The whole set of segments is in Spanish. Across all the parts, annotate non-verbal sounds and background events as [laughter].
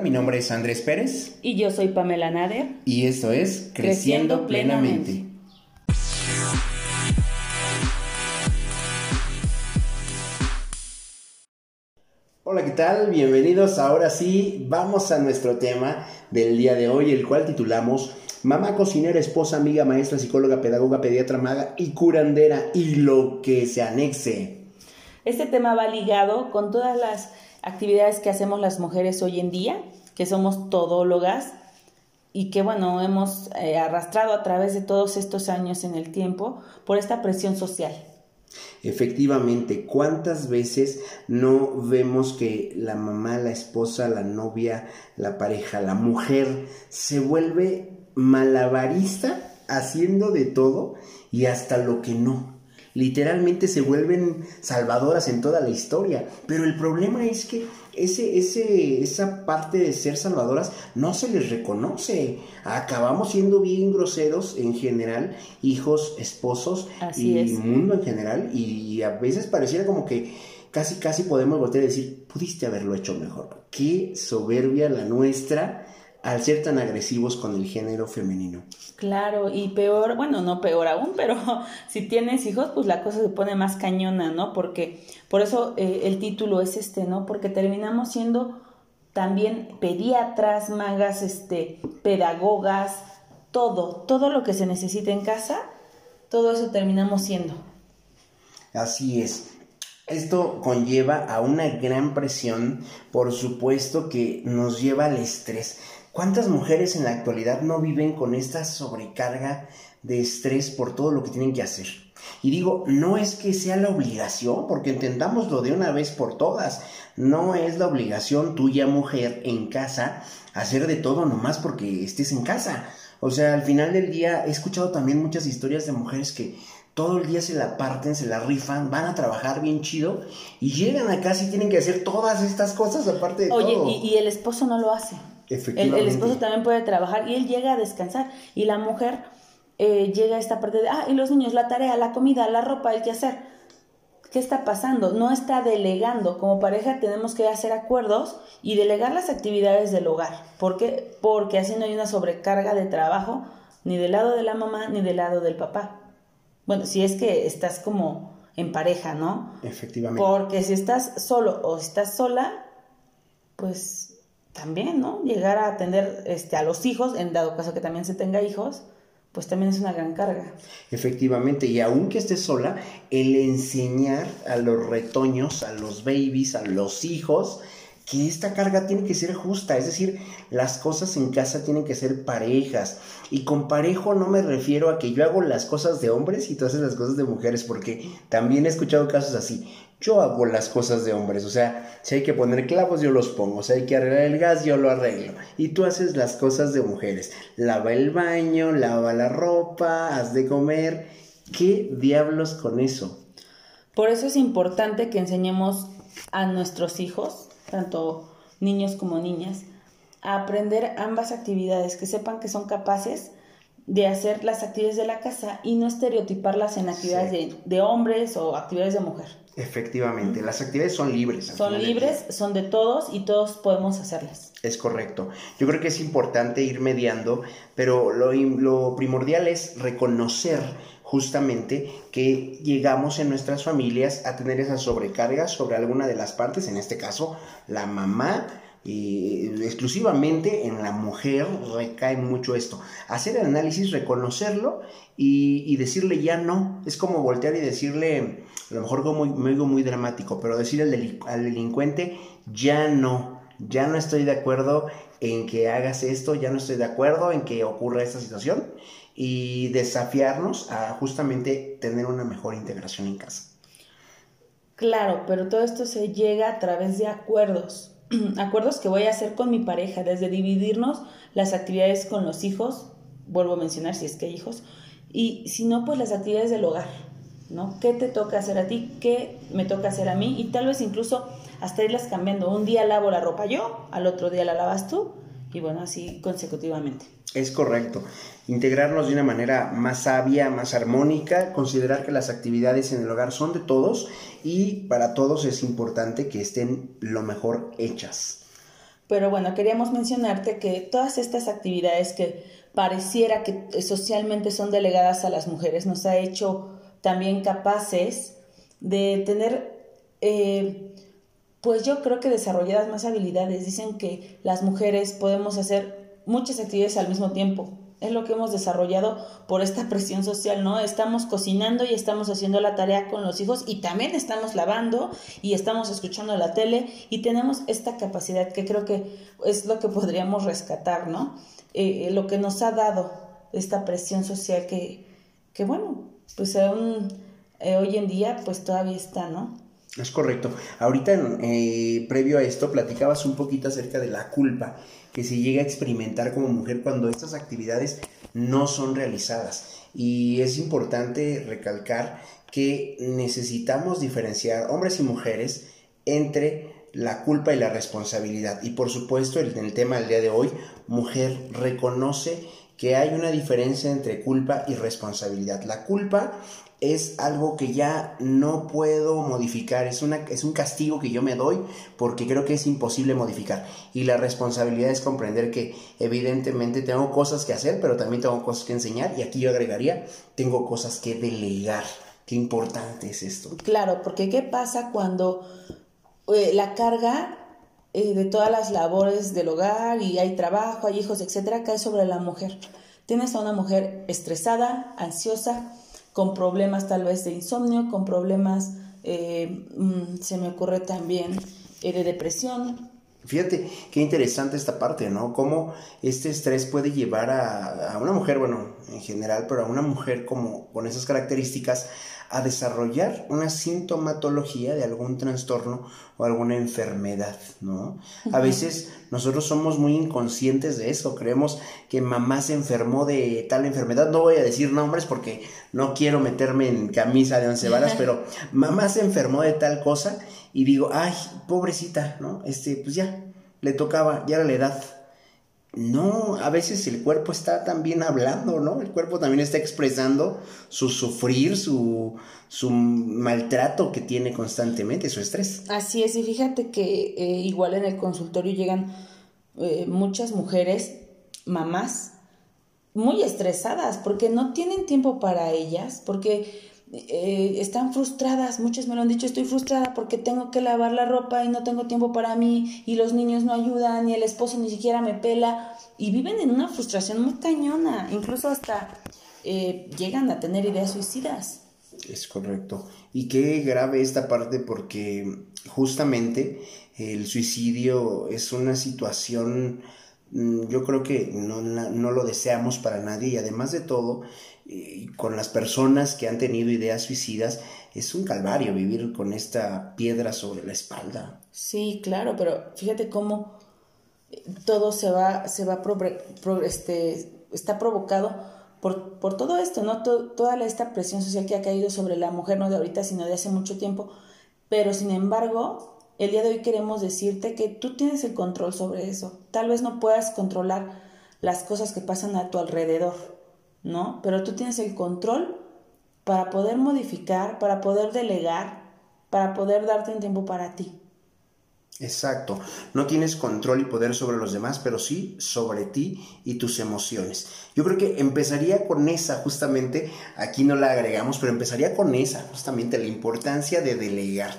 Mi nombre es Andrés Pérez. Y yo soy Pamela Nader. Y esto es Creciendo, Plenamente. Hola, ¿qué tal? Bienvenidos. Ahora sí, vamos a nuestro tema del día de hoy, el cual titulamos Mamá cocinera, esposa, amiga, maestra, psicóloga, pedagoga, pediatra, maga y curandera y lo que se anexe. Este tema va ligado con todas las actividades que hacemos las mujeres hoy en día, que somos todólogas y que, bueno, hemos eh, arrastrado a través de todos estos años en el tiempo por esta presión social. Efectivamente, ¿cuántas veces no vemos que la mamá, la esposa, la novia, la pareja, la mujer se vuelve malabarista haciendo de todo y hasta lo que no? Literalmente se vuelven salvadoras en toda la historia. Pero el problema es que ese, ese, esa parte de ser salvadoras no se les reconoce. Acabamos siendo bien groseros en general, hijos, esposos y mundo en general. Y a veces pareciera como que casi, casi podemos voltear y decir, pudiste haberlo hecho mejor. Qué soberbia la nuestra al ser tan agresivos con el género femenino. Claro, y peor, bueno, no peor aún, [laughs] pero si tienes hijos, pues la cosa se pone más cañona, ¿no? Porque por eso eh, el título es este, ¿no? Porque terminamos siendo también pediatras, magas, este, pedagogas, todo, todo lo que se necesita en casa, todo eso terminamos siendo. Así es. Esto conlleva a una gran presión, por supuesto que nos lleva al estrés. ¿Cuántas mujeres en la actualidad no viven con esta sobrecarga de estrés por todo lo que tienen que hacer? Y digo, no es que sea la obligación, porque entendámoslo de una vez por todas, no es la obligación tuya mujer en casa hacer de todo nomás porque estés en casa. O sea, al final del día he escuchado también muchas historias de mujeres que todo el día se la parten, se la rifan, van a trabajar bien chido y llegan a casa y tienen que hacer todas estas cosas aparte de todo. Oye, y el esposo no lo hace. El, esposo también puede trabajar y él llega a descansar y la mujer eh, llega a esta parte de, ah, y los niños, la tarea, la comida, la ropa, el que hacer. ¿Qué está pasando? No está delegando. Como pareja tenemos que hacer acuerdos y delegar las actividades del hogar. ¿Por qué? Porque así no hay una sobrecarga de trabajo ni del lado de la mamá ni del lado del papá. Bueno, si es que estás como en pareja, ¿no? Efectivamente. Porque si estás solo o estás sola, pues también, ¿no? Llegar a atender este, a los hijos, en dado caso que también se tenga hijos, pues también es una gran carga. Efectivamente, y aunque esté sola, el enseñar a los retoños, a los babies, a los hijos, que esta carga tiene que ser justa, es decir, las cosas en casa tienen que ser parejas. Y con parejo no me refiero a que yo hago las cosas de hombres y tú haces las cosas de mujeres, porque también he escuchado casos así yo hago las cosas de hombres. O sea, si hay que poner clavos, yo los pongo. Si hay que arreglar el gas, yo lo arreglo. Y tú haces las cosas de mujeres. Lava el baño, lava la ropa, haz de comer. ¿Qué diablos con eso? Por eso es importante que enseñemos a nuestros hijos, tanto niños como niñas, a aprender ambas actividades, que sepan que son capaces de hacer las actividades de la casa y no estereotiparlas en actividades de, de hombres o actividades de mujer. Efectivamente, las actividades son libres. Son libres, son de todos y todos podemos hacerlas. Es correcto. Yo creo que es importante ir mediando, pero lo, lo primordial es reconocer justamente que llegamos en nuestras familias a tener esa sobrecarga sobre alguna de las partes, en este caso la mamá, exclusivamente en la mujer recae mucho esto. Hacer el análisis, reconocerlo y, decirle ya no. Es como voltear y decirle, a lo mejor me digo muy dramático, pero decirle al, delincuente ya no, ya no estoy de acuerdo en que hagas esto, ya no estoy de acuerdo en que ocurra esta situación y desafiarnos a justamente tener una mejor integración en casa. Claro, pero todo esto se llega a través de acuerdos [clears throat] acuerdos que voy a hacer con mi pareja, desde dividirnos las actividades con los hijos, vuelvo a mencionar si es que hay hijos, y si no, pues las actividades del hogar, ¿no? ¿Qué te toca hacer a ti? ¿Qué me toca hacer a mí? Y tal vez incluso hasta irlas cambiando. Un día lavo la ropa yo, al otro día la lavas tú, y bueno, así consecutivamente. Es correcto. Integrarnos de una manera más sabia, más armónica, considerar que las actividades en el hogar son de todos y para todos es importante que estén lo mejor hechas. Pero bueno, queríamos mencionarte que todas estas actividades que pareciera que socialmente son delegadas a las mujeres nos ha hecho también capaces de tener, eh, pues yo creo que desarrolladas más habilidades. Dicen que las mujeres podemos hacer muchas actividades al mismo tiempo es lo que hemos desarrollado por esta presión social, ¿no? Estamos cocinando y estamos haciendo la tarea con los hijos y también estamos lavando y estamos escuchando la tele y tenemos esta capacidad que creo que es lo que podríamos rescatar, ¿no? Eh, eh, lo que nos ha dado esta presión social que, que bueno, pues aún eh, hoy en día pues todavía está, ¿no? Es correcto. Ahorita, previo a esto, platicabas un poquito acerca de la culpa que se llega a experimentar como mujer cuando estas actividades no son realizadas. Y es importante recalcar que necesitamos diferenciar hombres y mujeres entre la culpa y la responsabilidad. Y por supuesto, en el tema del día de hoy, mujer reconoce que hay una diferencia entre culpa y responsabilidad. La culpa es algo que ya no puedo modificar, es, una, es un castigo que yo me doy porque creo que es imposible modificar. Y la responsabilidad es comprender que evidentemente tengo cosas que hacer, pero también tengo cosas que enseñar y aquí yo agregaría, tengo cosas que delegar. Qué importante es esto. Claro, porque ¿qué pasa cuando eh, la carga eh, de todas las labores del hogar y hay trabajo, hay hijos, etcétera, cae sobre la mujer? Tienes a una mujer estresada, ansiosa, con problemas tal vez de insomnio, con problemas, eh, mm, se me ocurre también, eh, de depresión. Fíjate qué interesante esta parte, ¿no? Cómo este estrés puede llevar a, a una mujer, bueno, en general, pero a una mujer como con esas características a desarrollar una sintomatología de algún trastorno o alguna enfermedad, ¿no? A veces nosotros somos muy inconscientes de eso, creemos que mamá se enfermó de tal enfermedad, no voy a decir nombres porque no quiero meterme en camisa de once varas, [laughs] pero mamá se enfermó de tal cosa y digo, ay, pobrecita, ¿no? Este, pues ya, le tocaba, ya era la edad, no, a veces el cuerpo está también hablando, ¿no? El cuerpo también está expresando su sufrir, su, su maltrato que tiene constantemente, su estrés. Así es, y fíjate que eh, igual en el consultorio llegan eh, muchas mujeres, mamás, muy estresadas porque no tienen tiempo para ellas, porque eh, están frustradas, muchos me lo han dicho, estoy frustrada porque tengo que lavar la ropa y no tengo tiempo para mí y los niños no ayudan y el esposo ni siquiera me pela y viven en una frustración muy cañona, incluso hasta eh, llegan a tener ideas suicidas. Es correcto. Y qué grave esta parte porque justamente el suicidio es una situación, mm, yo creo que no, no lo deseamos para nadie y además de todo, con las personas que han tenido ideas suicidas, es un calvario vivir con esta piedra sobre la espalda. Sí, claro, pero fíjate cómo todo se va, se va este, está provocado por, por todo esto, ¿no? toda esta presión social que ha caído sobre la mujer, no de ahorita, sino de hace mucho tiempo. Pero sin embargo, el día de hoy queremos decirte que tú tienes el control sobre eso. Tal vez no puedas controlar las cosas que pasan a tu alrededor, ¿no? Pero tú tienes el control para poder modificar, para poder delegar, para poder darte un tiempo para ti. Exacto. No tienes control y poder sobre los demás, pero sí sobre ti y tus emociones. Yo creo que empezaría con esa, justamente, aquí no la agregamos, pero empezaría con esa, justamente, la importancia de delegar.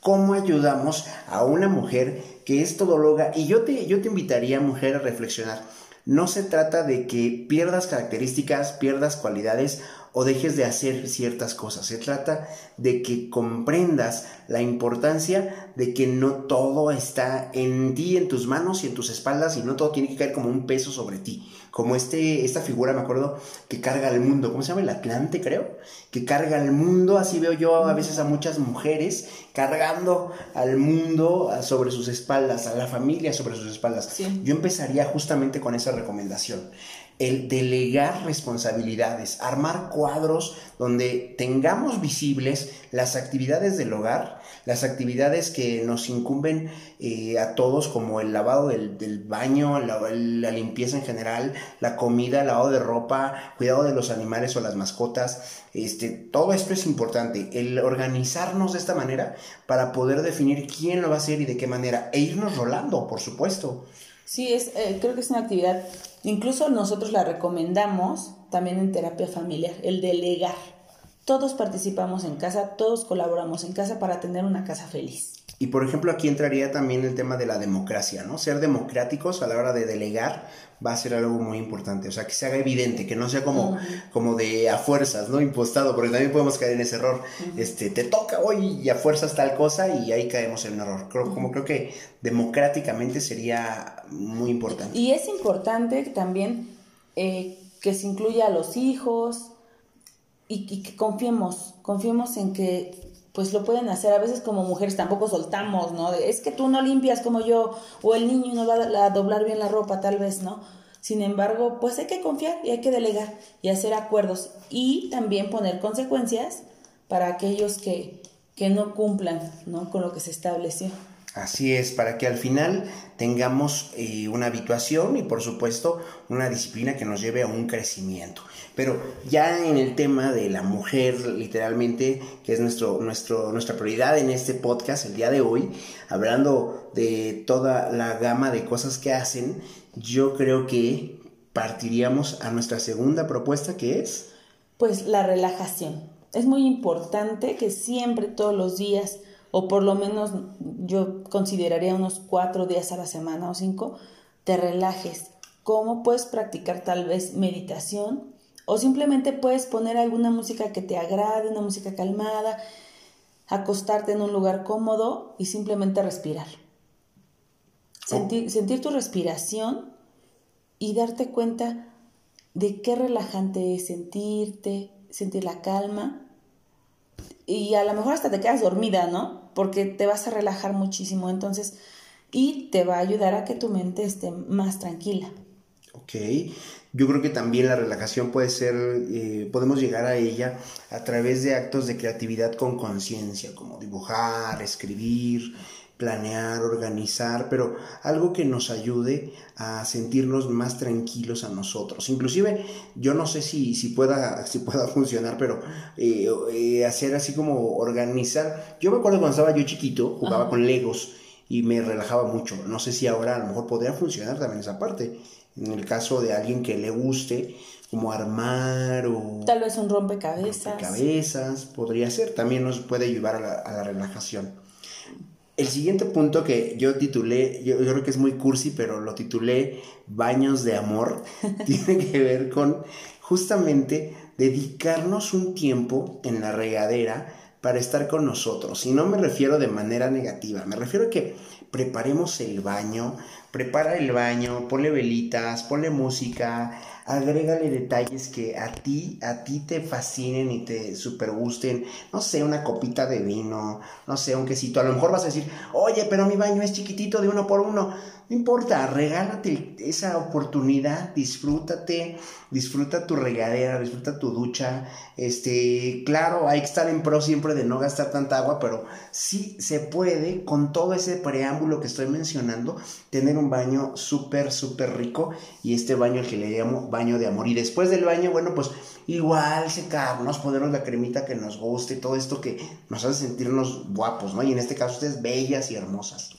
¿Cómo ayudamos a una mujer que es todóloga? Y yo te, yo te invitaría, mujer, a reflexionar no se trata de que pierdas características, pierdas cualidades o dejes de hacer ciertas cosas. Se trata de que comprendas la importancia de que no todo está en ti, en tus manos y en tus espaldas y no todo tiene que caer como un peso sobre ti como este, esta figura, me acuerdo, que carga el mundo, ¿cómo se llama? El Atlante, creo, que carga el mundo, así veo yo a veces a muchas mujeres cargando al mundo sobre sus espaldas, a la familia sobre sus espaldas. Yo empezaría justamente con esa recomendación el delegar responsabilidades, armar cuadros donde tengamos visibles las actividades del hogar, las actividades que nos incumben eh, a todos, como el lavado del, baño, la, la, limpieza en general, la comida, lavado de ropa, cuidado de los animales o las mascotas, este, todo esto es importante, el organizarnos de esta manera para poder definir quién lo va a hacer y de qué manera, e irnos rolando, por supuesto. Sí, es, eh, creo que es una actividad, incluso nosotros la recomendamos también en terapia familiar, el delegar. Todos participamos en casa, todos colaboramos en casa para tener una casa feliz. Y por ejemplo, aquí entraría también el tema de la democracia, ¿no? Ser democráticos a la hora de delegar va a ser algo muy importante. O sea, que se haga evidente, que no sea como, como de a fuerzas, ¿no? Impostado, porque también podemos caer en ese error. Este, te toca hoy y a fuerzas tal cosa y ahí caemos en un error. Creo, como creo que democráticamente sería muy importante. Y es importante también eh, que se incluya a los hijos y, que confiemos, confiemos en que pues lo pueden hacer. A veces como mujeres tampoco soltamos, ¿no? es que tú no limpias como yo, o el niño no va a doblar bien la ropa, tal vez, ¿no? Sin embargo, pues hay que confiar y hay que delegar y hacer acuerdos y también poner consecuencias para aquellos que, que no cumplan, ¿no? Con lo que se estableció. Así es, para que al final tengamos eh, una habituación y por supuesto una disciplina que nos lleve a un crecimiento. Pero ya en el tema de la mujer, literalmente, que es nuestro, nuestro, nuestra prioridad en este podcast el día de hoy, hablando de toda la gama de cosas que hacen, yo creo que partiríamos a nuestra segunda propuesta que es... Pues la relajación. Es muy importante que siempre, todos los días, o por lo menos yo consideraría unos cuatro días a la semana o cinco, te relajes. ¿Cómo puedes practicar tal vez meditación? O simplemente puedes poner alguna música que te agrade, una música calmada, acostarte en un lugar cómodo y simplemente respirar. Sentir, sentir tu respiración y darte cuenta de qué relajante es sentirte, sentir la calma y a lo mejor hasta te quedas dormida, ¿no? Porque te vas a relajar muchísimo, entonces, y te va a ayudar a que tu mente esté más tranquila. Ok, yo creo que también la relajación puede ser, eh, podemos llegar a ella a través de actos de creatividad con conciencia, como dibujar, escribir, planear, organizar, pero algo que nos ayude a sentirnos más tranquilos a nosotros. Inclusive, yo no sé si, si, pueda, [laughs] si pueda funcionar, pero eh, eh, hacer así como organizar. Yo me acuerdo cuando estaba yo chiquito, jugaba con Legos y me relajaba mucho. No sé si ahora a lo mejor podría funcionar también esa parte. En el caso de alguien que le guste, como armar o... Tal vez un rompecabezas. Rompecabezas, podría ser. También nos puede ayudar a la, a la relajación. El siguiente punto que yo titulé, yo, creo que es muy cursi, pero lo titulé Baños de Amor, [laughs] tiene que ver con justamente dedicarnos un tiempo en la regadera para estar con nosotros. Y no me refiero de manera negativa, me refiero a que preparemos el baño, prepara el baño, ponle velitas, ponle música, agrégale detalles que a ti, a ti te fascinen y te super gusten, no sé, una copita de vino, no sé, un quesito, a lo mejor vas a decir, oye, pero mi baño es chiquitito de uno por uno, no importa, regálate esa oportunidad, disfrútate, disfruta tu regadera, disfruta tu ducha. Este, claro, hay que estar en pro siempre de no gastar tanta agua, pero sí se puede, con todo ese preámbulo que estoy mencionando, tener un baño súper, súper rico. Y este baño, el que le llamo baño de amor. Y después del baño, bueno, pues igual secarnos, ponernos la cremita que nos guste, todo esto que nos hace sentirnos guapos, ¿no? Y en este caso, ustedes bellas y hermosas.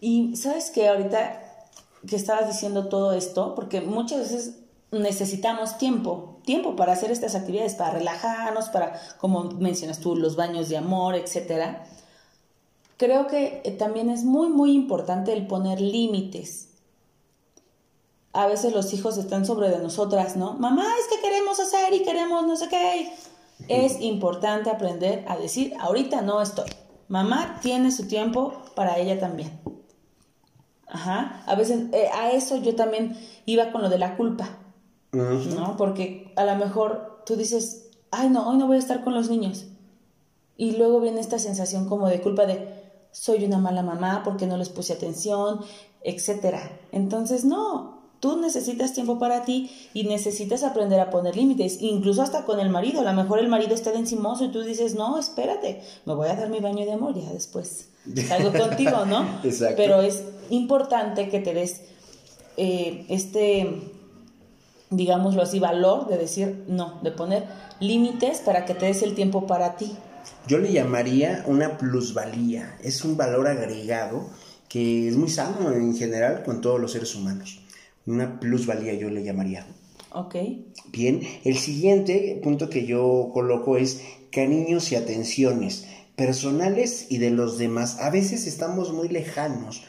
Y sabes que ahorita que estabas diciendo todo esto, porque muchas veces necesitamos tiempo, tiempo para hacer estas actividades, para relajarnos, para, como mencionas tú, los baños de amor, etc. Creo que eh, también es muy, muy importante el poner límites. A veces los hijos están sobre de nosotras, ¿no? Mamá, es que queremos hacer y queremos no sé qué. Es importante aprender a decir, ahorita no estoy. Mamá tiene su tiempo para ella también. Ajá. A veces eh, a eso yo también iba con lo de la culpa, ¿no? Porque a lo mejor tú dices, ay, no, hoy no voy a estar con los niños. Y luego viene esta sensación como de culpa de, soy una mala mamá porque no les puse atención, etcétera. Entonces, no, tú necesitas tiempo para ti y necesitas aprender a poner límites, incluso hasta con el marido. A lo mejor el marido está de encimoso y tú dices, no, espérate, me voy a dar mi baño de amor ya después. Salgo [laughs] contigo, ¿no? Exacto. Pero es importante que te des eh, este, digámoslo así, valor de decir no, de poner límites para que te des el tiempo para ti. Yo le llamaría una plusvalía, es un valor agregado que es muy sano en general con todos los seres humanos. Una plusvalía yo le llamaría. Ok. Bien, el siguiente punto que yo coloco es cariños y atenciones personales y de los demás. A veces estamos muy lejanos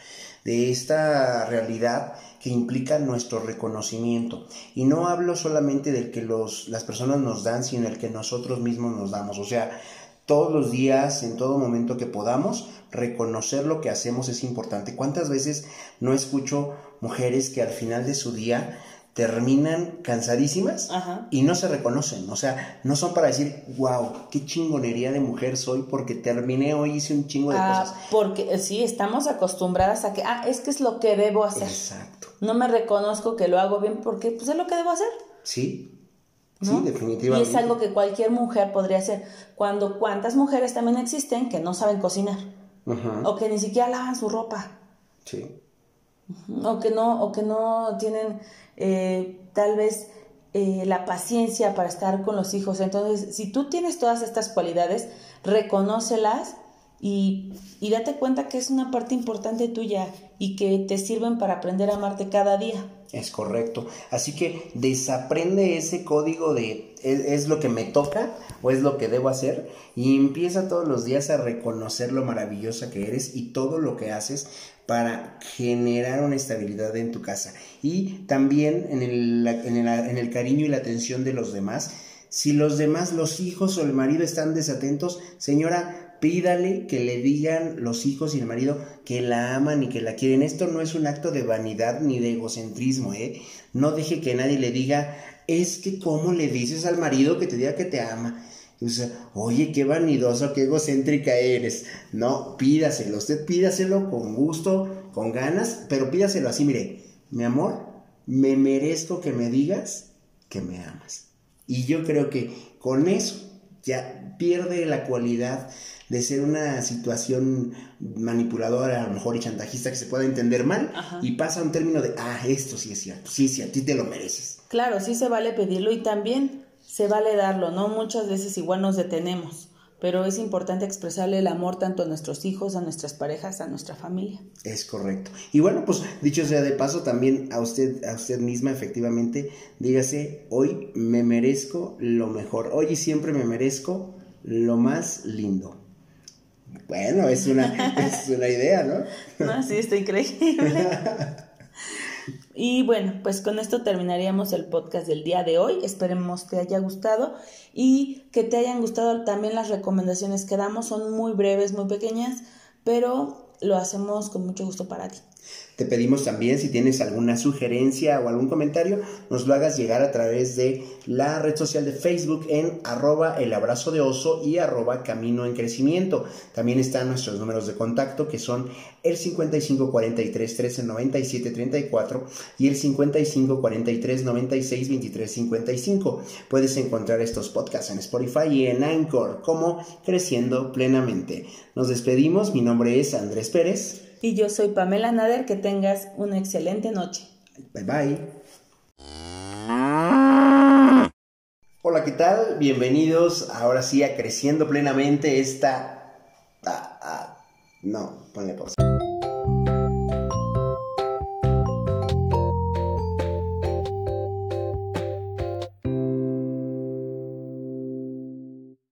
de esta realidad que implica nuestro reconocimiento. Y no hablo solamente del que los, las personas nos dan, sino el que nosotros mismos nos damos. O sea, todos los días, en todo momento que podamos, reconocer lo que hacemos es importante. ¿Cuántas veces no escucho mujeres que al final de su día terminan cansadísimas y no se reconocen. O sea, no son para decir, wow, qué chingonería de mujer soy porque terminé hoy, hice un chingo de ah, cosas. Porque eh, sí, estamos acostumbradas a que, ah, es que es lo que debo hacer. Exacto. No me reconozco que lo hago bien porque pues es lo que debo hacer. Sí. Sí, definitivamente. Y es algo que cualquier mujer podría hacer. Cuando cuántas mujeres también existen que no saben cocinar. O que ni siquiera lavan su ropa. Sí. O que no, o que no tienen eh, tal vez eh, la paciencia para estar con los hijos. Entonces, si tú tienes todas estas cualidades, reconócelas y, y date cuenta que es una parte importante tuya y que te sirven para aprender a amarte cada día. Es correcto. Así que desaprende ese código de ¿es, lo que me toca o es lo que debo hacer y empieza todos los días a reconocer lo maravillosa que eres y todo lo que haces para generar una estabilidad en tu casa. Y también en el, en el, en el cariño y la atención de los demás. Si los demás, los hijos o el marido están desatentos, señora, pídale que le digan los hijos y el marido que la aman y que la quieren. Esto no es un acto de vanidad ni de egocentrismo, ¿eh? No deje que nadie le diga, es que cómo le dices al marido que te diga que te ama. Oye, qué vanidoso, qué egocéntrica eres. No, pídaselo, usted pídaselo con gusto, con ganas, pero pídaselo así, mire, mi amor, me merezco que me digas que me amas. Y yo creo que con eso ya pierde la cualidad de ser una situación manipuladora, a lo mejor y chantajista que se pueda entender mal y pasa a un término de, ah, esto sí es cierto, sí, sí, a ti te lo mereces. Claro, sí se vale pedirlo y también se vale darlo, ¿no? Muchas veces igual nos detenemos pero es importante expresarle el amor tanto a nuestros hijos, a nuestras parejas, a nuestra familia. Es correcto. Y bueno, pues dicho sea de paso, también a usted, a usted misma, efectivamente, dígase, hoy me merezco lo mejor, hoy y siempre me merezco lo más lindo. Bueno, es una, [laughs] es una idea, ¿no? No, sí, está increíble. [laughs] Y bueno, pues con esto terminaríamos el podcast del día de hoy. Esperemos te haya gustado y que te hayan gustado también las recomendaciones que damos. Son muy breves, muy pequeñas, pero lo hacemos con mucho gusto para ti. Te pedimos también si tienes alguna sugerencia o algún comentario, nos lo hagas llegar a través de la red social de Facebook en arroba abrazo de oso y arroba camino en crecimiento. También están nuestros números de contacto que son el 55 43 13 97 34 y el 55 43 96 23 55. Puedes encontrar estos podcasts en Spotify y en Anchor como Creciendo Plenamente. Nos despedimos, mi nombre es Andrés Pérez. Y yo soy Pamela Nader, que tengas una excelente noche. Bye bye. Hola, ¿qué tal? Bienvenidos ahora sí a Creciendo Plenamente esta... Ah, ah, no, ponle pausa.